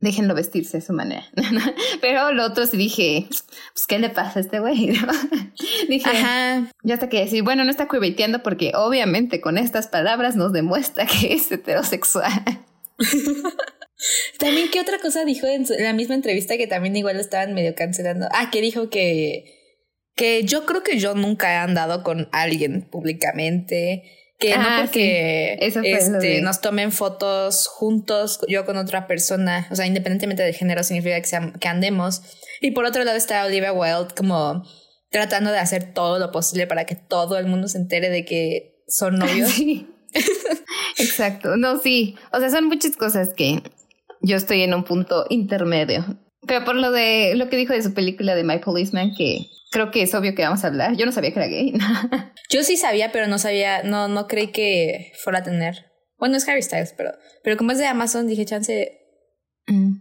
déjenlo vestirse de su manera. pero lo otro sí dije, pues, ¿qué le pasa a este güey? dije, Ajá. ya hasta que decir, bueno, no está queerbaiteando porque obviamente con estas palabras nos demuestra que es heterosexual. También, ¿qué otra cosa dijo en, su- en la misma entrevista que también igual lo estaban medio cancelando? Ah, que dijo que, que yo creo que yo nunca he andado con alguien públicamente. Que Ah, no porque sí. Eso fue lo este, nos tomen fotos juntos, yo con otra persona, o sea, independientemente del género, significa que, andemos. Y por otro lado está Olivia Wilde como tratando de hacer todo lo posible para que todo el mundo se entere de que son novios. Sí. Exacto. No, sí. O sea, son muchas cosas que yo estoy en un punto intermedio. Pero por lo de lo que dijo de su película de My Policeman, que creo que es obvio que vamos a hablar. Yo no sabía que era gay. Yo sí sabía, pero no sabía, no, no creí que fuera a tener. Bueno, es Harry Styles, pero, pero como es de Amazon, dije, chance, Mm.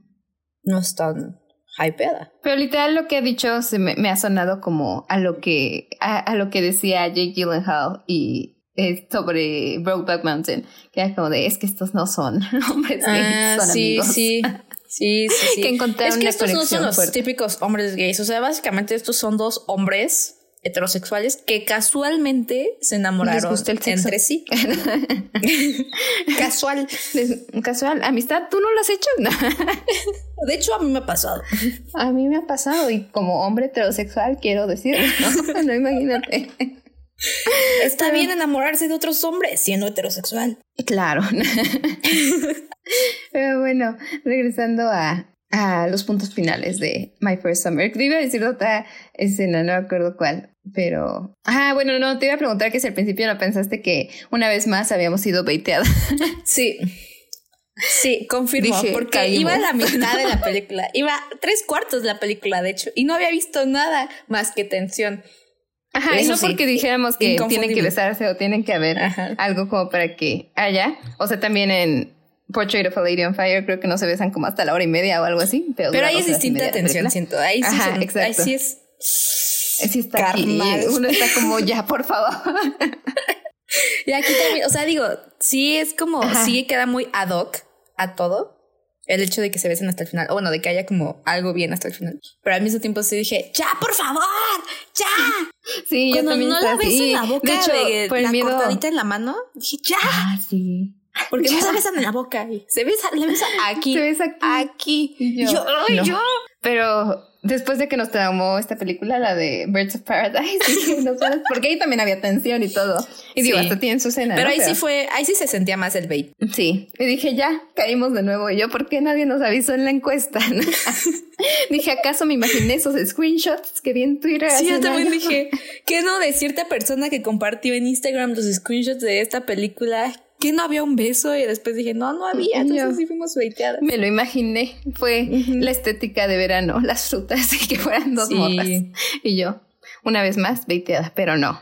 no es tan hypeada. Pero literal lo que ha dicho se me, me ha sonado como a lo que a, a lo que decía Jake Gyllenhaal y eh, sobre Brokeback Mountain, que era como de es que estos no son hombres gays, Ah, son sí, amigos. sí. Sí, sí, sí. Que encontraron es que una estos no son los fuerte. típicos hombres gays. O sea, básicamente estos son dos hombres heterosexuales que casualmente se enamoraron el entre sí. Casual. Casual, amistad, ¿tú no lo has hecho? De hecho, a mí me ha pasado. A mí me ha pasado y como hombre heterosexual quiero decir, no, no imagínate. Está bien enamorarse de otros hombres siendo heterosexual. Claro. Pero bueno, regresando a, a los puntos finales de My First Summer. Te iba a decir otra escena, no me acuerdo cuál, pero... Ah, bueno, no, te iba a preguntar que si al principio no pensaste que una vez más habíamos sido baiteadas. Sí. Sí, confirmo, Dije, porque caímos. iba a la mitad de la película, iba tres cuartos de la película, de hecho, y no había visto nada más que tensión. Ajá, y no sí, porque dijéramos que tienen que besarse o tienen que haber Ajá. algo como para que haya. O sea, también en Portrait of a Lady on Fire creo que no se besan como hasta la hora y media o algo así. Pero, Pero ahí es distinta tensión, siento. Ahí sí, Ajá, ahí sí es. Sí está aquí. Uno está como ya, por favor. Y aquí también, o sea, digo, sí es como, Ajá. sí queda muy ad hoc a todo. El hecho de que se besen hasta el final, o bueno, de que haya como algo bien hasta el final. Pero al mismo tiempo sí dije, ya, por favor, ya. Sí, yo Cuando también no la así. en la boca de hecho, de por la miedo. cortadita en la mano, dije, ya. Ah, sí. Porque no se besan en la boca. y Se besa, le besa aquí. Se besa aquí. Aquí. Y Y yo, yo, ay, no. yo. Pero después de que nos traumó esta película, la de Birds of Paradise, porque ahí también había tensión y todo. Y digo, Sí. hasta tienen su escena. Pero ¿no? ahí sí fue, ahí sí se sentía más el bait. Sí, y dije, ya, caímos de nuevo. Y yo, ¿por qué nadie nos avisó en la encuesta? dije, ¿acaso me imaginé esos screenshots que vi en Twitter? Sí, yo también dije, ¿qué no de cierta persona que compartió en Instagram los screenshots de esta película? ¿Que no había un beso? Y después dije, no, no había. Yo- Entonces sí fuimos baiteadas. Me lo imaginé. Fue la estética de verano, las frutas y que fueran dos Sí. morras. Y yo, una vez más, veiteada, pero no.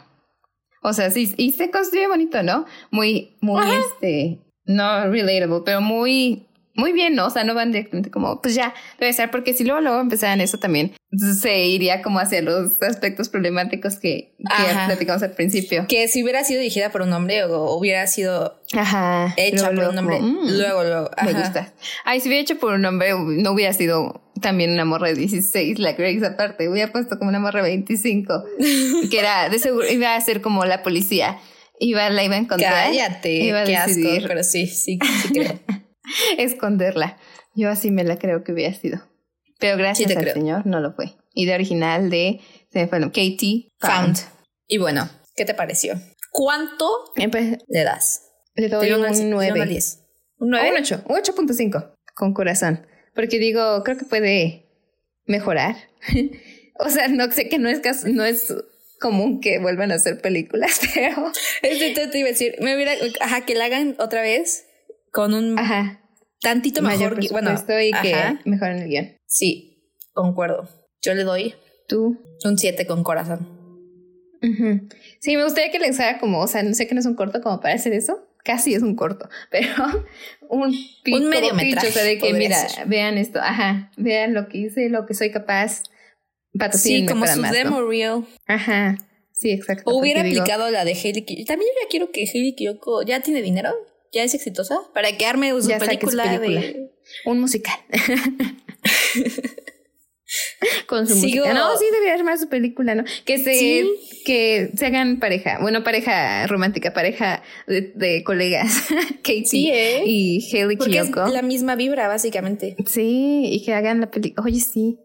O sea, sí, y se construye bonito, ¿no? Muy, muy, este, no relatable, pero muy, muy bien, ¿no? O sea, no van directamente como, pues ya, debe ser, porque si luego, luego empezaran eso también, se iría como hacia los aspectos problemáticos que, que platicamos al principio. Que si hubiera sido dirigida por un hombre o hubiera sido Ajá. hecha Luego, por un hombre, como, mm. luego, luego. Me ajá. gusta. Ay, si hubiera hecho por un hombre, no hubiera sido también una morra de 16, la Grace aparte. Hubiera puesto como una morra de 25. que era, de seguro, iba a ser como la policía. Iba, la iba a encontrar. Cállate, Iba a qué asco. decidir Pero sí, sí, sí creo. esconderla. Yo así me la creo que hubiera sido. Pero gracias Sí al creo. señor, no lo fue. Y de original de, se me fue, Katie Found. Y bueno, ¿qué te pareció? ¿Cuánto Empe- le das? le doy un del uno al 9. 10. ¿Un Un 9? 8, un 8.5 con corazón. porque digo, creo que puede mejorar. o sea, no sé que no es, no es común que vuelvan a hacer películas, pero... Este te iba a decir, me hubiera, ajá, que la hagan otra vez con un ajá. tantito mejor, bueno, y que mejoren el guion. Sí, concuerdo. Yo le doy tú un 7 con corazón. Sí, me gustaría que le usara como, o sea, no sé que no es un corto como para hacer eso, casi es un corto, pero un, un medio metraje, o sea, de que mira, vean esto, ajá, vean lo que hice, lo que soy capaz, Sí, como su demo reel. Ajá, sí, exacto. O hubiera aplicado la de Hailey Kiyoko. También yo ya quiero que Hailey Kiyoko ya tiene dinero, ya es exitosa, para que arme su película, de... Un musical. con su música. No, sí debería armar su película, ¿no? Que se, que se hagan pareja, bueno, pareja romántica, pareja de, colegas, Katie ¿eh? y Haley Porque Kiyoko. Es la misma vibra, básicamente. Sí, y que hagan la película. Oye, sí,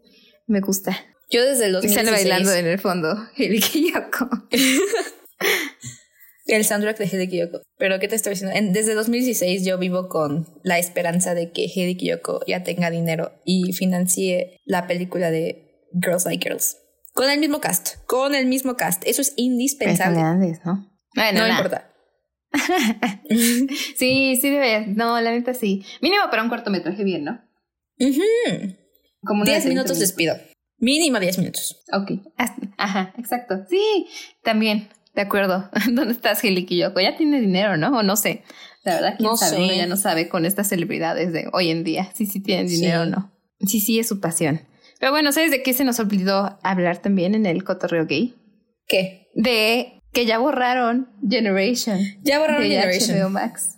me gusta. Yo desde los 2016... Están bailando en el fondo, Haley Kiyoko. el soundtrack de Hedy Kiyoko. Pero ¿qué te estoy diciendo? desde 2016 yo vivo con la esperanza de que Hedy Kiyoko ya tenga dinero y financie la película de Girls Like Girls. Con el mismo cast, con el mismo cast. Eso es indispensable. ¿no? no importa. sí, sí debe. No, la neta sí. Mínimo para un cortometraje bien, ¿no? Como 10 minutos les pido. Mínimo 10 minutos. Ok. Ajá, exacto. Sí, también. De acuerdo. ¿Dónde estás, Yoko? Ya tiene dinero, ¿no? O no sé. La verdad, quién no sabe. Uno ya no sabe con estas celebridades de hoy en día si sí tienen dinero o no. Sí, sí, es su pasión. Pero bueno, ¿sabes de qué se nos olvidó hablar también en el cotorreo gay? ¿Qué? De que ya borraron Generation. Ya borraron de HBO Max.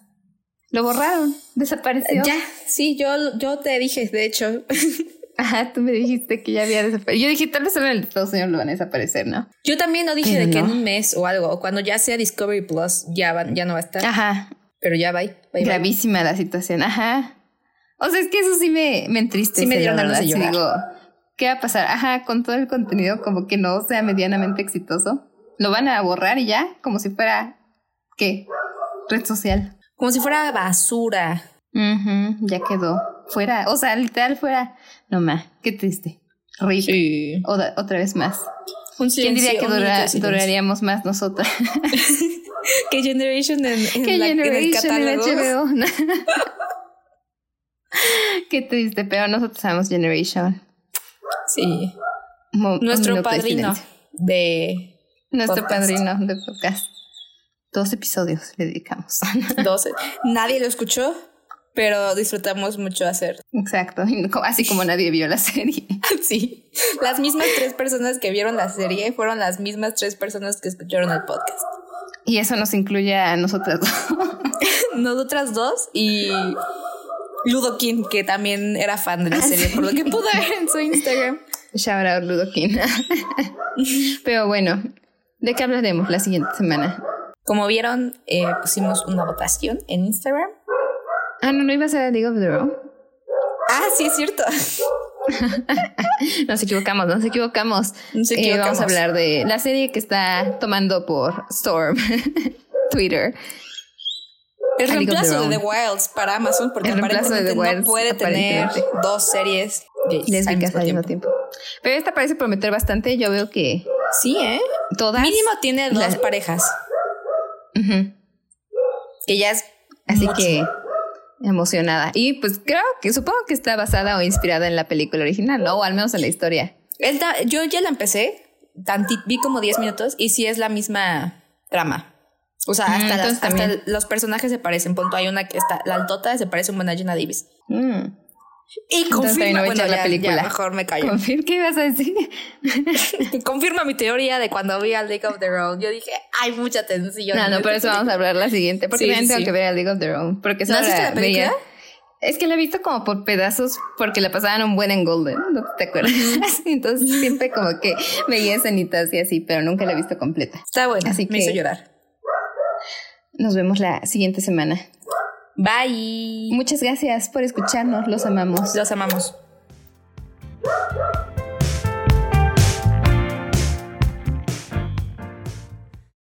Lo borraron, desapareció. Ya, sí, yo, yo te dije, de hecho. Ajá, tú me dijiste que ya había desaparecido. Yo dije, tal vez solo en Estados Unidos lo van a desaparecer, ¿no? Yo también no dije de que en un mes o algo, o cuando ya sea Discovery Plus, ya, van, ya no va a estar. Ajá. Pero ya va. Gravísima la situación, ajá. O sea, es que eso sí me, me entristece. Sí me dieron ganas de llorar. Digo, ¿qué va a pasar? Ajá, con todo el contenido como que no sea medianamente exitoso. Lo van a borrar y ya, como si fuera, ¿qué? Red social. Como si fuera basura. ya quedó. Fuera, o sea, literal fuera. No más, qué triste. Rick. Sí. otra vez más. ¿Quién diría que duraríamos más nosotras? ¿Qué Generation en, en, la, Generation en el catálogo? qué triste, pero nosotros sabemos Generation. Sí. Nuestro padrino de. Nuestro padrino de podcast. Dos episodios le dedicamos. Doce. Nadie lo escuchó, pero disfrutamos mucho hacer. Exacto, así como nadie vio la serie. sí, las mismas tres personas que vieron la serie fueron las mismas tres personas que escucharon el podcast. Y eso nos incluye a nosotras dos. nosotras dos y Ludokin, que también era fan de la ah, serie, por lo que pude ver en su Instagram. Shout out Ludokin. Pero bueno, ¿de qué hablaremos la siguiente semana? Como vieron, eh, pusimos una votación en Instagram Ah, no, no iba a ser League of the Row. Ah, sí, es cierto. nos equivocamos, nos equivocamos. Eh, vamos a hablar de la serie que está tomando por Storm Twitter. El reemplazo de The Wilds para Amazon, porque el aparentemente de The Wilds, no puede tener dos series lésbicas al mismo tiempo. Pero esta parece prometer bastante. Yo veo que. Sí, ¿eh? Todas. Mínimo tiene dos parejas. Que ya es. Así que emocionada. Y pues creo que supongo que está basada o inspirada en la película original, ¿no? O al menos en la historia. yo ya la empecé, vi como 10 minutos y sí es la misma trama. O sea, mm, hasta, los personajes se parecen. Punto, hay una que está, la altota se parece un buen a Jenna Davis. Mm. Y confirma, bueno, la película. mejor me callo. ¿Qué ibas a decir? confirma mi teoría de cuando vi al League of the Road. Yo dije, hay mucha tensión. No, no, por eso vamos a hablar la siguiente. Porque sí, tengo que ver al League of the Road. Porque ¿No has visto la película? Es que la he visto como por pedazos porque la pasaban un buen en Golden, ¿no te acuerdas? Entonces siempre como que veía escenitas y así, pero nunca la he visto completa. Está bueno, así que me hizo llorar. Nos vemos la siguiente semana. Bye. Muchas gracias por escucharnos. Los amamos. Los amamos.